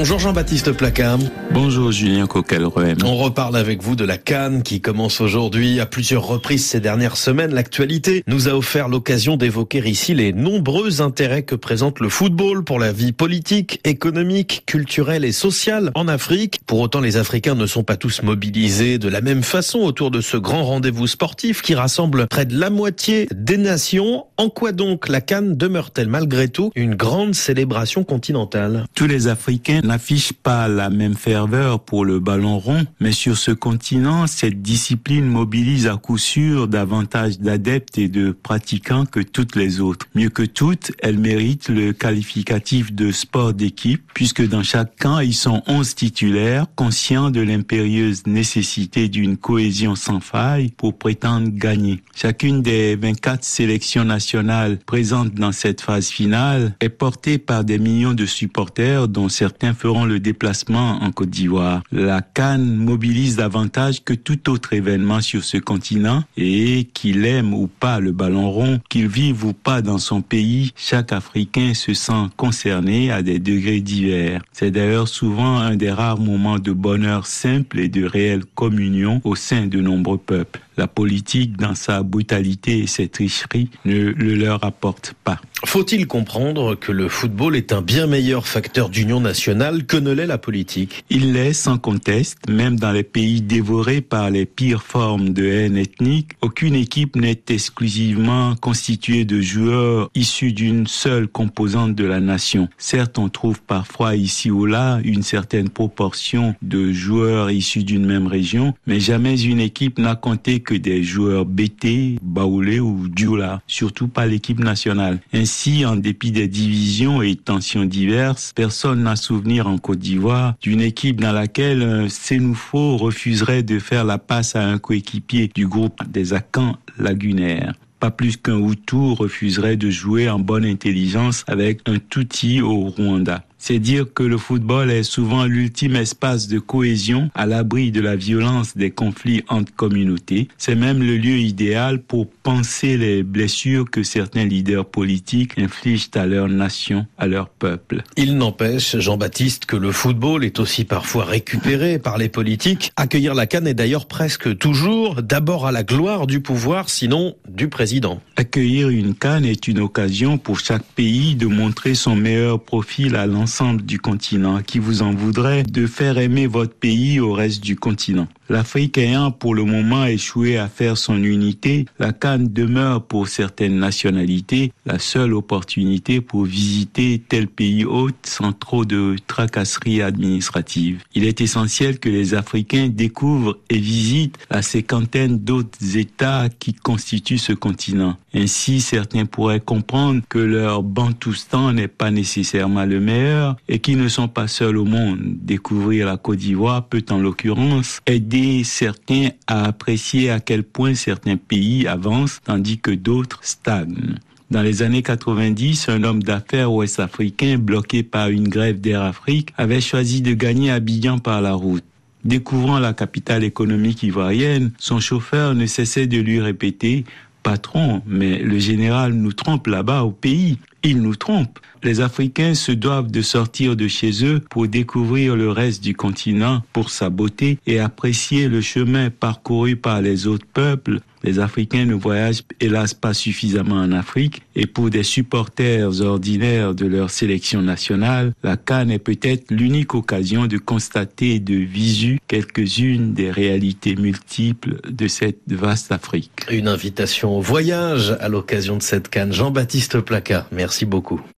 Bonjour Jean-Baptiste Placard. Bonjour Julien coquel On reparle avec vous de la Cannes qui commence aujourd'hui à plusieurs reprises ces dernières semaines. L'actualité nous a offert l'occasion d'évoquer ici les nombreux intérêts que présente le football pour la vie politique, économique, culturelle et sociale en Afrique. Pour autant, les Africains ne sont pas tous mobilisés de la même façon autour de ce grand rendez-vous sportif qui rassemble près de la moitié des nations. En quoi donc la Cannes demeure-t-elle malgré tout une grande célébration continentale? Tous les Africains n'affichent pas la même ferveur pour le ballon rond, mais sur ce continent, cette discipline mobilise à coup sûr davantage d'adeptes et de pratiquants que toutes les autres. Mieux que toutes, elle mérite le qualificatif de sport d'équipe, puisque dans chaque camp, ils sont 11 titulaires, conscients de l'impérieuse nécessité d'une cohésion sans faille pour prétendre gagner. Chacune des 24 sélections nationales présentes dans cette phase finale est portée par des millions de supporters dont certains feront le déplacement en Côte d'Ivoire. La Cannes mobilise davantage que tout autre événement sur ce continent et qu'il aime ou pas le ballon rond, qu'il vive ou pas dans son pays, chaque Africain se sent concerné à des degrés divers. C'est d'ailleurs souvent un des rares moments de bonheur simple et de réelle communion au sein de nombreux peuples. La politique, dans sa brutalité et ses tricheries, ne le leur apporte pas. Faut-il comprendre que le football est un bien meilleur facteur d'union nationale que ne l'est la politique? Il l'est sans conteste, même dans les pays dévorés par les pires formes de haine ethnique. Aucune équipe n'est exclusivement constituée de joueurs issus d'une seule composante de la nation. Certes, on trouve parfois ici ou là une certaine proportion de joueurs issus d'une même région, mais jamais une équipe n'a compté que des joueurs BT, Baoulé ou Dioula, surtout pas l'équipe nationale. Ainsi, en dépit des divisions et tensions diverses, personne n'a souvenir en Côte d'Ivoire d'une équipe dans laquelle un Sénoufo refuserait de faire la passe à un coéquipier du groupe des Akans lagunaires pas plus qu'un Hutu refuserait de jouer en bonne intelligence avec un Tutsi au Rwanda. C'est dire que le football est souvent l'ultime espace de cohésion à l'abri de la violence des conflits entre communautés. C'est même le lieu idéal pour penser les blessures que certains leaders politiques infligent à leur nation, à leur peuple. Il n'empêche, Jean-Baptiste, que le football est aussi parfois récupéré par les politiques. Accueillir la canne est d'ailleurs presque toujours d'abord à la gloire du pouvoir, sinon du président. Accueillir une canne est une occasion pour chaque pays de montrer son meilleur profil à l'ensemble du continent qui vous en voudrait de faire aimer votre pays au reste du continent. L'Afrique ayant pour le moment échoué à faire son unité, la Cannes demeure pour certaines nationalités la seule opportunité pour visiter tel pays hôte sans trop de tracasseries administratives. Il est essentiel que les Africains découvrent et visitent la cinquantaine d'autres États qui constituent ce continent. Ainsi, certains pourraient comprendre que leur bantoustan n'est pas nécessairement le meilleur et qu'ils ne sont pas seuls au monde. Découvrir la Côte d'Ivoire peut en l'occurrence aider certains à apprécier à quel point certains pays avancent tandis que d'autres stagnent. Dans les années 90, un homme d'affaires ouest-africain bloqué par une grève d'Air Afrique avait choisi de gagner Abidjan par la route. Découvrant la capitale économique ivoirienne, son chauffeur ne cessait de lui répéter Patron, mais le général nous trompe là-bas au pays. Il nous trompe. Les Africains se doivent de sortir de chez eux pour découvrir le reste du continent pour sa beauté et apprécier le chemin parcouru par les autres peuples. Les Africains ne voyagent hélas pas suffisamment en Afrique et pour des supporters ordinaires de leur sélection nationale, la Cannes est peut-être l'unique occasion de constater de visu quelques-unes des réalités multiples de cette vaste Afrique. Une invitation au voyage à l'occasion de cette Cannes. Jean-Baptiste Placard, merci beaucoup.